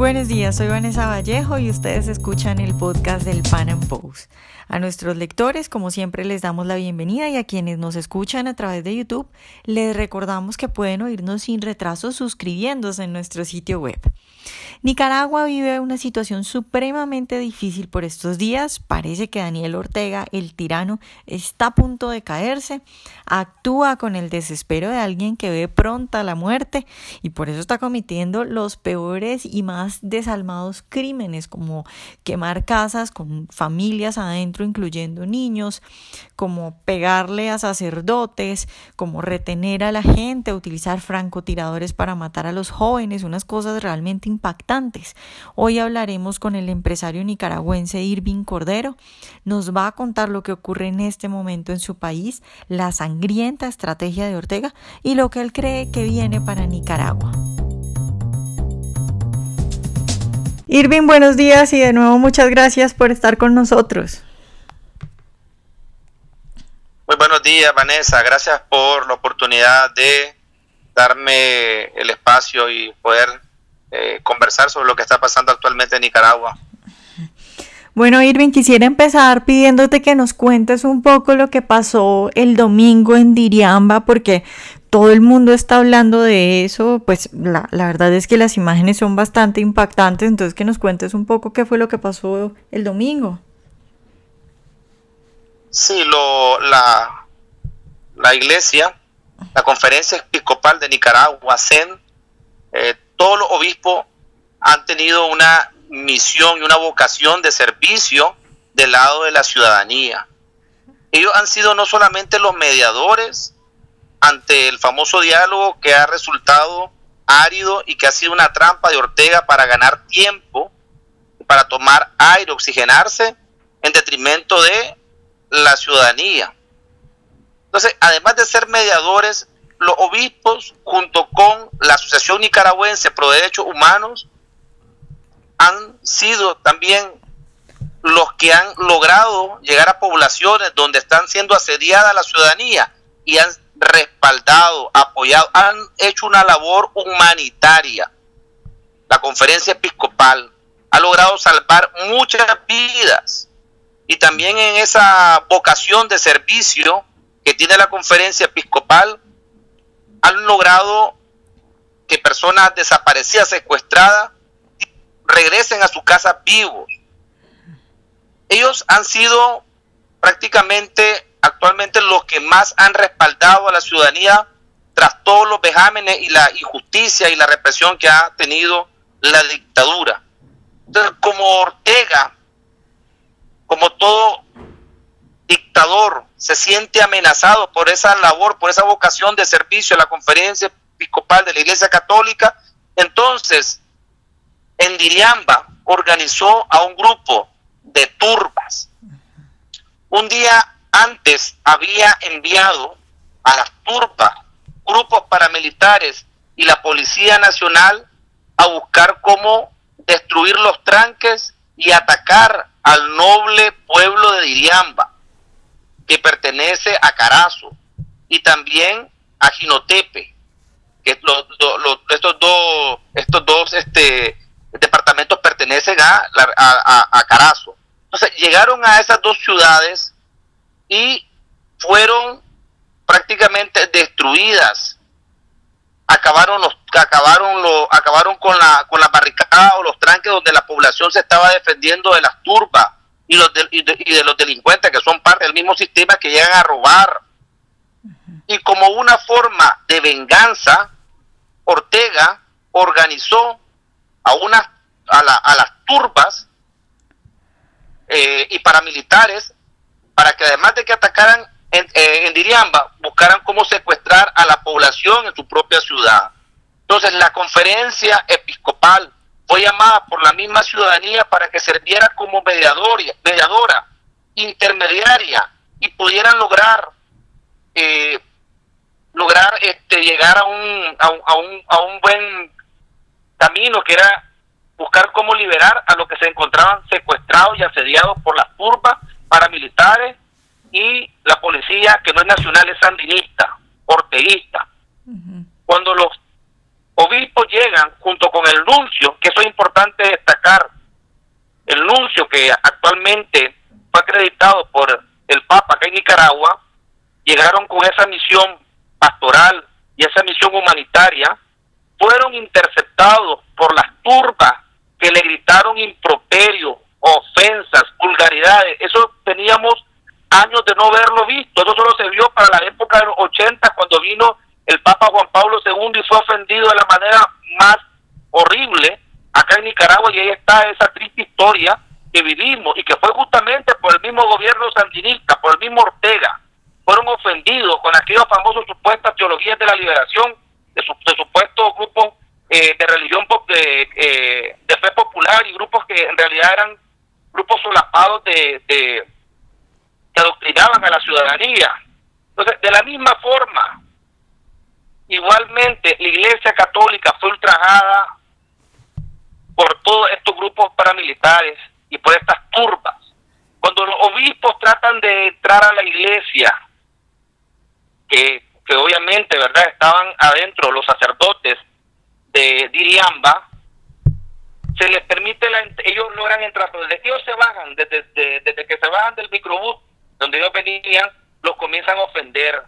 Buenos días, soy Vanessa Vallejo y ustedes escuchan el podcast del Pan Am Post. A nuestros lectores, como siempre, les damos la bienvenida y a quienes nos escuchan a través de YouTube, les recordamos que pueden oírnos sin retraso suscribiéndose en nuestro sitio web. Nicaragua vive una situación supremamente difícil por estos días. Parece que Daniel Ortega, el tirano, está a punto de caerse. Actúa con el desespero de alguien que ve pronta la muerte y por eso está cometiendo los peores y más desalmados crímenes como quemar casas con familias adentro, incluyendo niños, como pegarle a sacerdotes, como retener a la gente, utilizar francotiradores para matar a los jóvenes, unas cosas realmente impactantes. Hoy hablaremos con el empresario nicaragüense Irving Cordero. Nos va a contar lo que ocurre en este momento en su país, la sangrienta estrategia de Ortega y lo que él cree que viene para Nicaragua. Irving, buenos días y de nuevo muchas gracias por estar con nosotros. Muy buenos días, Vanessa. Gracias por la oportunidad de darme el espacio y poder eh, conversar sobre lo que está pasando actualmente en Nicaragua. Bueno, Irving, quisiera empezar pidiéndote que nos cuentes un poco lo que pasó el domingo en Diriamba, porque todo el mundo está hablando de eso, pues la, la, verdad es que las imágenes son bastante impactantes, entonces que nos cuentes un poco qué fue lo que pasó el domingo. Sí, lo, la, la iglesia, la conferencia episcopal de Nicaragua, CEN, eh, todos los obispos han tenido una misión y una vocación de servicio del lado de la ciudadanía. Ellos han sido no solamente los mediadores ante el famoso diálogo que ha resultado árido y que ha sido una trampa de Ortega para ganar tiempo, para tomar aire, oxigenarse, en detrimento de la ciudadanía. Entonces, además de ser mediadores, los obispos, junto con la Asociación Nicaragüense Pro Derechos Humanos, han sido también los que han logrado llegar a poblaciones donde están siendo asediada la ciudadanía y han respaldado, apoyado, han hecho una labor humanitaria. La conferencia episcopal ha logrado salvar muchas vidas y también en esa vocación de servicio que tiene la conferencia episcopal han logrado que personas desaparecidas, secuestradas, regresen a su casa vivos. Ellos han sido prácticamente actualmente los que más han respaldado a la ciudadanía tras todos los vejámenes y la injusticia y la represión que ha tenido la dictadura. Entonces, como Ortega, como todo dictador se siente amenazado por esa labor, por esa vocación de servicio a la conferencia episcopal de la Iglesia Católica, entonces en Diriamba organizó a un grupo de turbas. Un día antes había enviado a las turbas grupos paramilitares y la Policía Nacional a buscar cómo destruir los tranques y atacar al noble pueblo de Diriamba que pertenece a Carazo y también a Ginotepe, que estos dos, estos dos este, departamentos pertenecen a, a, Carazo. Entonces llegaron a esas dos ciudades y fueron prácticamente destruidas. Acabaron los, acabaron los, acabaron con la, con la barricada o los tranques donde la población se estaba defendiendo de las turbas y, los de, y, de, los delincuentes que son parte del mismo sistema que llegan a robar. Y como una forma de venganza, Ortega organizó a, una, a, la, a las turbas eh, y paramilitares para que además de que atacaran en, eh, Diriamba, buscaran cómo secuestrar a la población en su propia ciudad. Entonces la conferencia episcopal fue llamada por la misma ciudadanía para que serviera como mediador, mediadora, intermediaria y pudieran lograr eh, lograr este llegar a un, a un, a, un, a un buen camino que era buscar cómo liberar a los que se encontraban secuestrados y asediados por las turbas paramilitares y la policía que no es nacional es sandinista, orteguista. Cuando los obispos llegan junto con el nuncio, que eso es importante destacar, el nuncio que actualmente fue acreditado por el Papa acá en Nicaragua, llegaron con esa misión pastoral y esa misión humanitaria, fueron interceptados por las turbas que le gritaron improperio, ofensas, vulgaridades. Eso teníamos años de no verlo visto. Eso solo se vio para la época de los 80 cuando vino el Papa Juan Pablo II y fue ofendido de la manera más horrible acá en Nicaragua y ahí está esa triste historia que vivimos y que fue justamente por el mismo gobierno sandinista, por el mismo Ortega. Fueron ofendidos con aquellos famosos supuestas teologías de la liberación de, supuestos grupos eh, de religión eh, de fe popular y grupos que en realidad eran grupos solapados de, de que adoctrinaban a la ciudadanía. Entonces, de la misma forma, igualmente la Iglesia Católica fue ultrajada por todos estos grupos paramilitares y por estas turbas. Cuando los obispos tratan de entrar a la iglesia, que, que obviamente, ¿verdad?, estaban adentro los sacerdotes de Diriamba, se les permite, la, ellos logran entrar, pero desde que ellos se bajan, desde, desde que se bajan del microbús, donde ellos venían, los comienzan a ofender.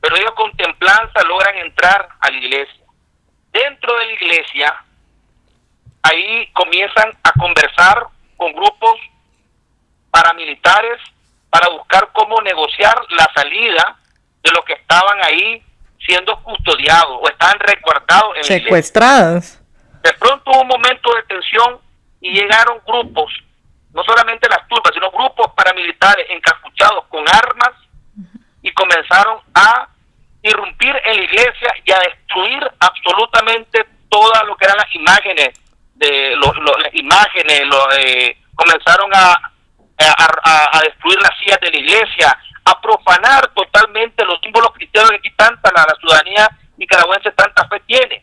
Pero ellos con templanza logran entrar a la iglesia. Dentro de la iglesia, ahí comienzan a conversar con grupos paramilitares para buscar cómo negociar la salida de los que estaban ahí siendo custodiados o estaban resguardados en secuestrados. De pronto hubo un momento de tensión y llegaron grupos, no solamente las turbas, sino grupos paramilitares encapuchados con armas y comenzaron a irrumpir en la iglesia y a destruir absolutamente todas lo que eran las imágenes de las imágenes, lo, eh, comenzaron a, destruir las sillas de la iglesia, a profanar totalmente los símbolos cristianos que aquí tanta la, ciudadanía nicaragüense tanta fe tiene.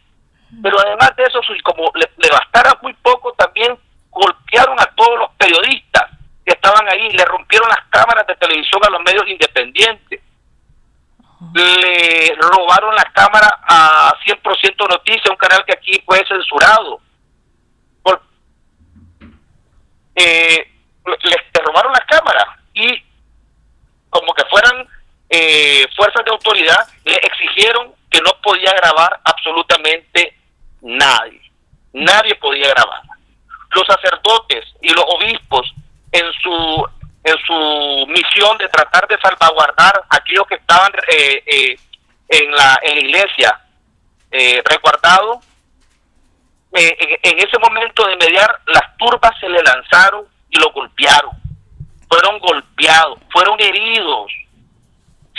Pero además de eso, como le, bastara muy poco, todos los periodistas que estaban ahí, le rompieron las cámaras de televisión a los medios independientes, le robaron la cámara a 100% Noticias, un canal que aquí fue censurado, eh, les robaron las cámaras y como que fueran eh, fuerzas de autoridad, le exigieron que no podía grabar absolutamente nadie. Nadie podía grabar. Los sacerdotes y los obispos en su en su misión de tratar de salvaguardar a aquellos que estaban eh, eh, en, la, en la iglesia eh, resguardados, eh, en, ese momento de mediar, las turbas se le lanzaron y lo golpearon. Fueron golpeados, fueron heridos.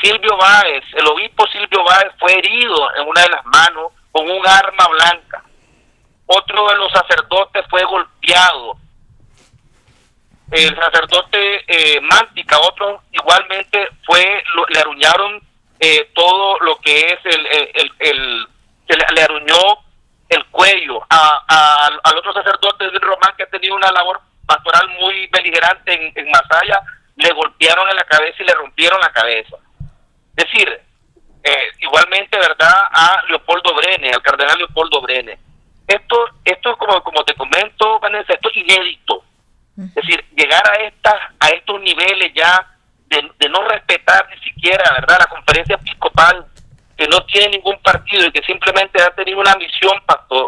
Silvio Báez, el obispo Silvio Báez fue herido en una de las manos con un arma blanca. Otro de los sacerdotes fue golpeado. El sacerdote eh, Mántica, otro igualmente fue, le aruñaron eh, todo lo que es el, el, el, le, le aruñó el cuello a, al otro sacerdote de Román que ha tenido una labor pastoral muy beligerante en, en Masaya, le golpearon en la cabeza y le rompieron la cabeza. Es decir, eh, igualmente, ¿verdad?, a Leopoldo Brene, al cardenal Leopoldo Brene. Esto, esto como, como te comento, Vanessa, esto es inédito. Es decir, llegar a, estas, a estos niveles ya de, de no respetar ni siquiera, ¿verdad?, la conferencia episcopal que no tiene ningún partido y que simplemente ha tenido una misión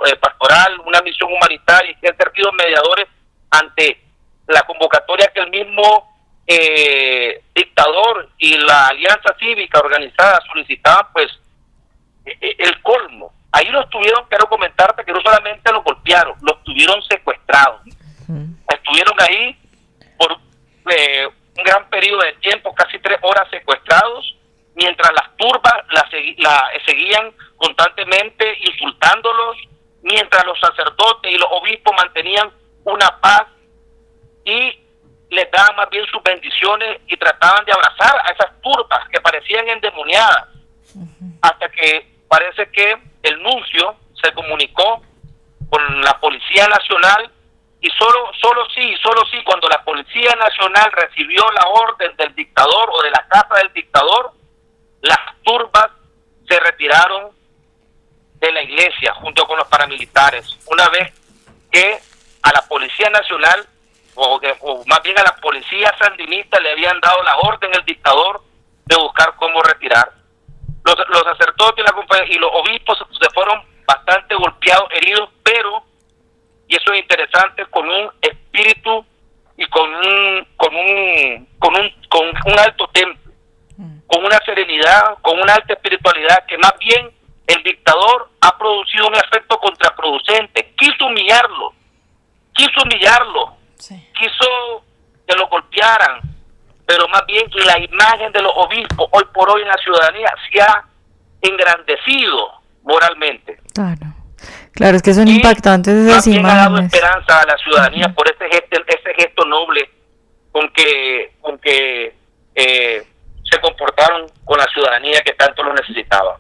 eh, pastoral, una misión humanitaria y que han servido mediadores ante la convocatoria que el mismo eh, dictador y la alianza cívica organizada solicitaban, pues e, e, el colmo. Ahí los tuvieron, quiero comentarte que no solamente los golpearon, los tuvieron secuestrados. Estuvieron ahí por eh, un gran periodo de tiempo, casi tres horas secuestrados, mientras las turbas la, la, seguían constantemente insultándolos, mientras los sacerdotes y los obispos mantenían una paz y les daban más bien sus bendiciones y trataban de abrazar a esas turbas que parecían endemoniadas, hasta que parece que el nuncio se comunicó con la Policía Nacional y solo, solo sí, solo sí, cuando la Policía Nacional recibió la orden del dictador o de la casa del dictador, las turbas se retiraron de la iglesia junto con los paramilitares, una vez que a la Policía Nacional, o, más bien a la Policía Sandinista, le habían dado la orden el dictador de buscar cómo retirar. Los, los sacerdotes y, los obispos se fueron bastante golpeados, heridos, pero, y eso es interesante, con un espíritu y con un, con un, con un, con un alto temple, mm. con una serenidad, con una alta espiritualidad, que más bien el dictador ha producido un efecto contraproducente, quiso humillarlo, quiso humillarlo, quiso que lo golpearan, pero más bien la imagen de los obispos hoy por hoy en la ciudadanía se ha engrandecido moralmente. Claro. Claro, es que son impactantes esas imágenes. ha dado esperanza a la ciudadanía por ese gesto, ese gesto noble con que, con que eh, se comportaron con la ciudadanía que tanto lo necesitaba.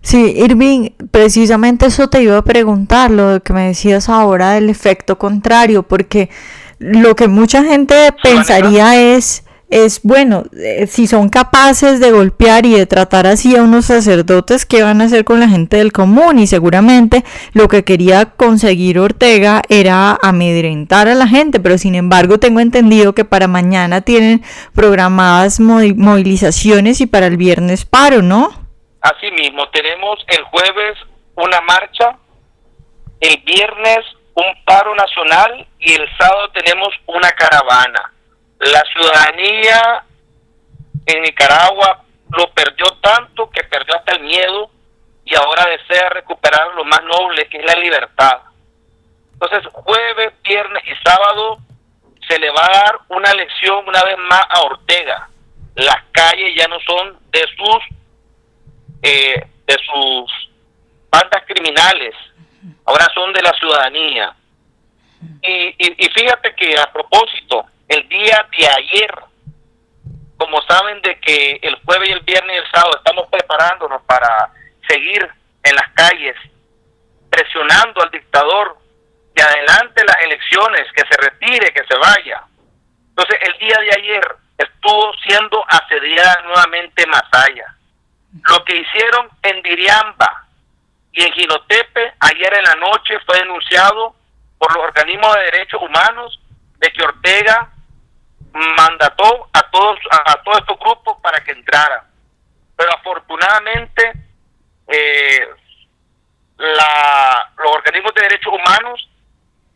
Sí, Irving, precisamente eso te iba a preguntar, lo que me decías ahora del efecto contrario, porque lo que mucha gente pensaría es es bueno, eh, si son capaces de golpear y de tratar así a unos sacerdotes, ¿qué van a hacer con la gente del común? Y seguramente lo que quería conseguir Ortega era amedrentar a la gente, pero sin embargo tengo entendido que para mañana tienen programadas movilizaciones y para el viernes paro, ¿no? Así mismo, tenemos el jueves una marcha, el viernes un paro nacional y el sábado tenemos una caravana la ciudadanía en Nicaragua lo perdió tanto que perdió hasta el miedo y ahora desea recuperar lo más noble que es la libertad. Entonces, jueves, viernes y sábado se le va a dar una lección una vez más a Ortega. Las calles ya no son de sus eh, de sus bandas criminales, ahora son de la ciudadanía. Y, fíjate que a propósito, el día de ayer, como saben de que el jueves y el viernes y el sábado estamos preparándonos para seguir en las calles, presionando al dictador que adelante las elecciones, que se retire, que se vaya. Entonces el día de ayer estuvo siendo asediada nuevamente Masaya. Lo que hicieron en Diriamba y en Ginotepe ayer en la noche fue denunciado por los organismos de derechos humanos de que Ortega mandató a todos a, todos estos grupos para que entraran pero afortunadamente eh, la, los organismos de derechos humanos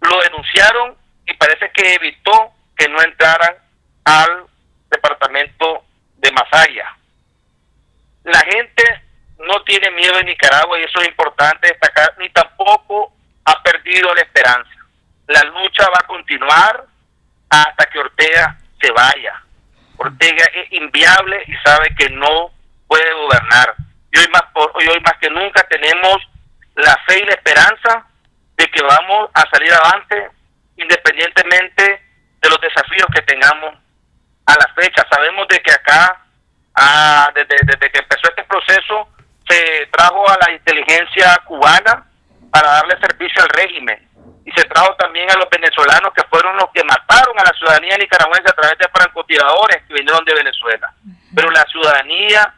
lo denunciaron y parece que evitó que no entraran al departamento de Masaya. La gente no tiene miedo en Nicaragua y eso es importante destacar, ni tampoco ha perdido la esperanza. La lucha va a continuar hasta que Ortega se vaya. Ortega es inviable y sabe que no puede gobernar. Y hoy más, por, hoy, más que nunca tenemos la fe y la esperanza de que vamos a salir adelante independientemente de los desafíos que tengamos a la fecha. Sabemos de que acá, ah, desde, desde que empezó este proceso, se trajo a la inteligencia cubana para darle servicio al régimen y se trajo también a los venezolanos que fueron los que mataron a la ciudadanía nicaragüense a través de francotiradores que vinieron de Venezuela. Pero la ciudadanía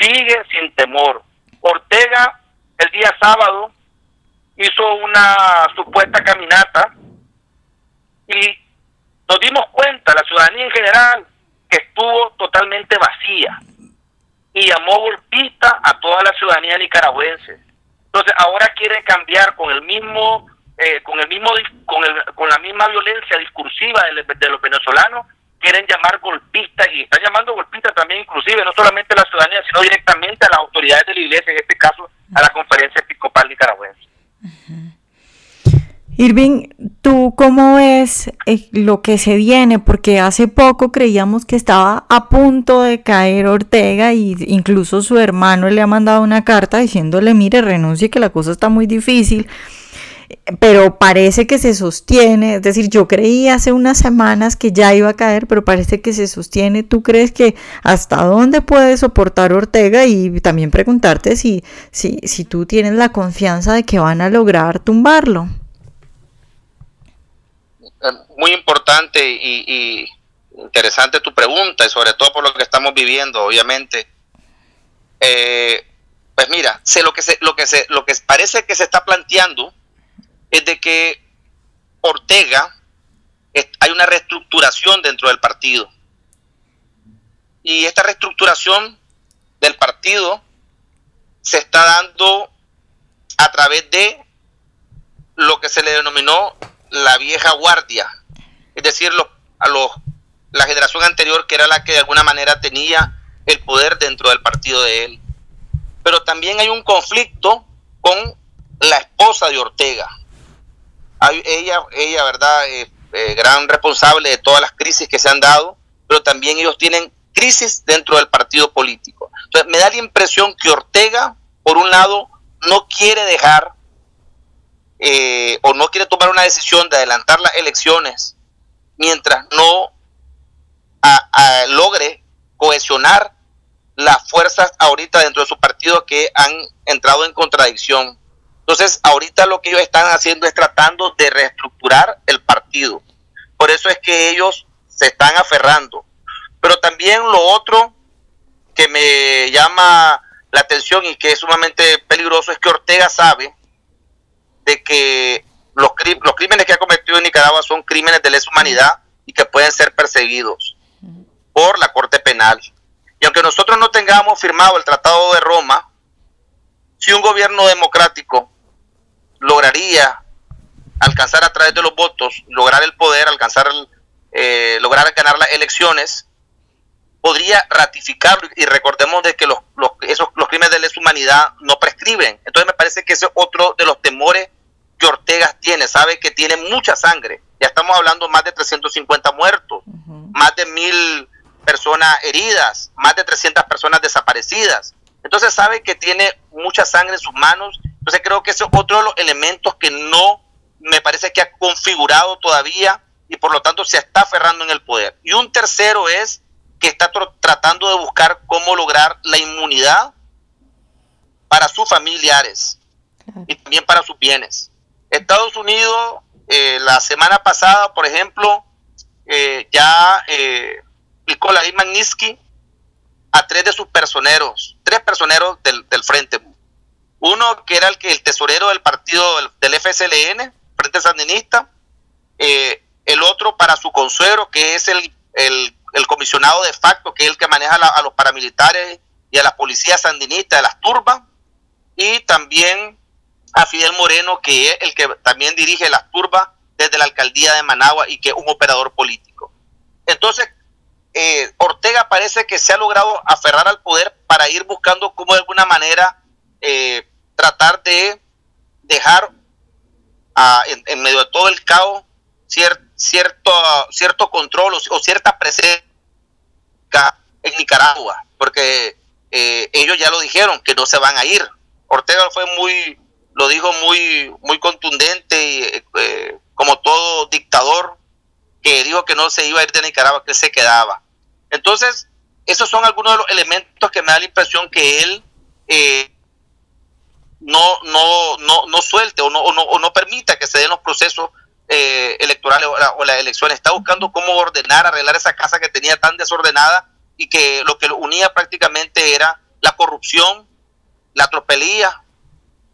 sigue sin temor. Ortega el día sábado hizo una supuesta caminata y nos dimos cuenta, la ciudadanía en general, que estuvo totalmente vacía y llamó golpista a toda la ciudadanía nicaragüense. Entonces ahora quiere cambiar con el mismo eh, con el mismo con, la misma violencia discursiva de, los venezolanos quieren llamar golpistas y están llamando golpistas también inclusive no solamente a la ciudadanía sino directamente a las autoridades de la iglesia en este caso a la conferencia episcopal nicaragüense Irving, ¿tú cómo ves eh, lo que se viene? Porque hace poco creíamos que estaba a punto de caer Ortega y incluso su hermano le ha mandado una carta diciéndole, mire, renuncie que la cosa está muy difícil pero parece que se sostiene, es decir, yo creí hace unas semanas que ya iba a caer, pero parece que se sostiene. ¿Tú crees que hasta dónde puede soportar Ortega? Y también preguntarte si, si, si tú tienes la confianza de que van a lograr tumbarlo. Muy importante y, interesante tu pregunta, y sobre todo por lo que estamos viviendo, obviamente. Eh, Pues mira, sé lo que se, lo que se, lo que parece que se está planteando es de que Ortega hay una reestructuración dentro del partido. Y esta reestructuración del partido se está dando a través de lo que se le denominó la vieja guardia, es decir, a los, la generación anterior que era la que de alguna manera tenía el poder dentro del partido de él. Pero también hay un conflicto con la esposa de Ortega. ella, ella, ¿verdad? Eh, eh, gran responsable de todas las crisis que se han dado, pero también ellos tienen crisis dentro del partido político. Entonces, me da la impresión que Ortega, por un lado, no quiere dejar eh, o no quiere tomar una decisión de adelantar las elecciones mientras no logre cohesionar las fuerzas ahorita dentro de su partido que han entrado en contradicción. Entonces, ahorita lo que ellos están haciendo es tratando de reestructurar el partido. Por eso es que ellos se están aferrando. Pero también lo otro que me llama la atención y que es sumamente peligroso es que Ortega sabe de que los, los crímenes que ha cometido en Nicaragua son crímenes de lesa humanidad y que pueden ser perseguidos por la Corte Penal. Y aunque nosotros no tengamos firmado el Tratado de Roma, si un gobierno democrático lograría alcanzar a través de los votos, lograr el poder, alcanzar, eh, lograr ganar las elecciones, podría ratificarlo y recordemos de que los, esos, los crímenes de lesa humanidad no prescriben. Entonces me parece que ese es otro de los temores que Ortega tiene, sabe que tiene mucha sangre. Ya estamos hablando más de 350 muertos, más de mil personas heridas, más de 300 personas desaparecidas. Entonces sabe que tiene mucha sangre en sus manos. Entonces creo que ese es otro de los elementos que no me parece que ha configurado todavía y por lo tanto se está aferrando en el poder. Y un tercero es que está tratando de buscar cómo lograr la inmunidad para sus familiares y también para sus bienes. Estados Unidos, eh, la semana pasada, por ejemplo, eh, ya eh, ley Magnitsky a tres de sus personeros, tres personeros del, frente. Uno que era el el tesorero del partido del, FSLN, Frente Sandinista, el otro para su consuegro, que es el, el, comisionado de facto, que es el que maneja a los paramilitares y a las policías sandinistas de las turbas, y también a Fidel Moreno, que es el que también dirige las turbas desde la alcaldía de Managua y que es un operador político. Entonces, eh, Ortega parece que se ha logrado aferrar al poder para ir buscando cómo de alguna manera eh, tratar de dejar en, medio de todo el caos cierto, cierto control o, cierta presencia en Nicaragua, porque eh, ellos ya lo dijeron que no se van a ir. Ortega fue muy lo dijo muy, muy contundente, y, eh, como todo dictador, que dijo que no se iba a ir de Nicaragua, que se quedaba. Entonces, esos son algunos de los elementos que me da la impresión que él eh, no, no, no, no suelte o no, o no, permita que se den los procesos eh, electorales o, las elecciones. Está buscando cómo ordenar, arreglar esa casa que tenía tan desordenada y que lo que lo unía prácticamente era la corrupción, la tropelía,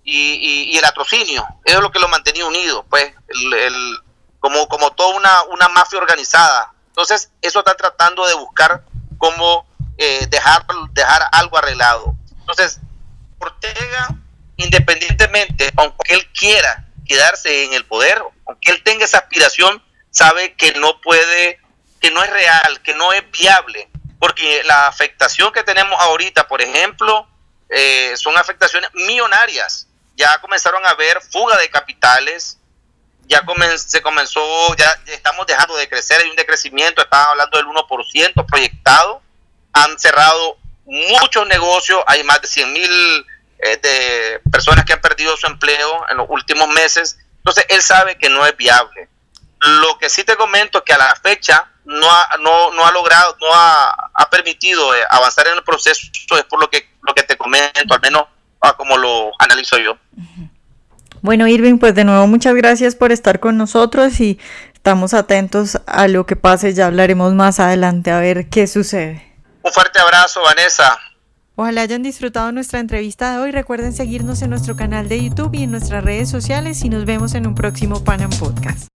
y, el atrocinio. Eso es lo que lo mantenía unido, pues, el, como, como toda una, una mafia organizada. Entonces, eso está tratando de buscar cómo eh, dejar, dejar algo arreglado. Entonces, Ortega, independientemente, aunque él quiera quedarse en el poder, aunque él tenga esa aspiración, sabe que no puede, que no es real, que no es viable, porque la afectación que tenemos ahorita, por ejemplo, eh, son afectaciones millonarias ya comenzaron a haber fuga de capitales, ya se comenzó, ya estamos dejando de crecer, hay un decrecimiento, estaban hablando del 1% proyectado, han cerrado muchos negocios, hay más de 100 mil eh, personas que han perdido su empleo en los últimos meses, entonces él sabe que no es viable. Lo que sí te comento es que a la fecha no ha, no, no ha logrado, no ha, ha permitido eh, avanzar en el proceso, es por lo que, lo que te comento, al menos como lo analizo yo. Bueno, Irving, pues de nuevo muchas gracias por estar con nosotros y estamos atentos a lo que pase, ya hablaremos más adelante a ver qué sucede. Un fuerte abrazo, Vanessa. Ojalá hayan disfrutado nuestra entrevista de hoy. Recuerden seguirnos en nuestro canal de YouTube y en nuestras redes sociales y nos vemos en un próximo Panam Podcast.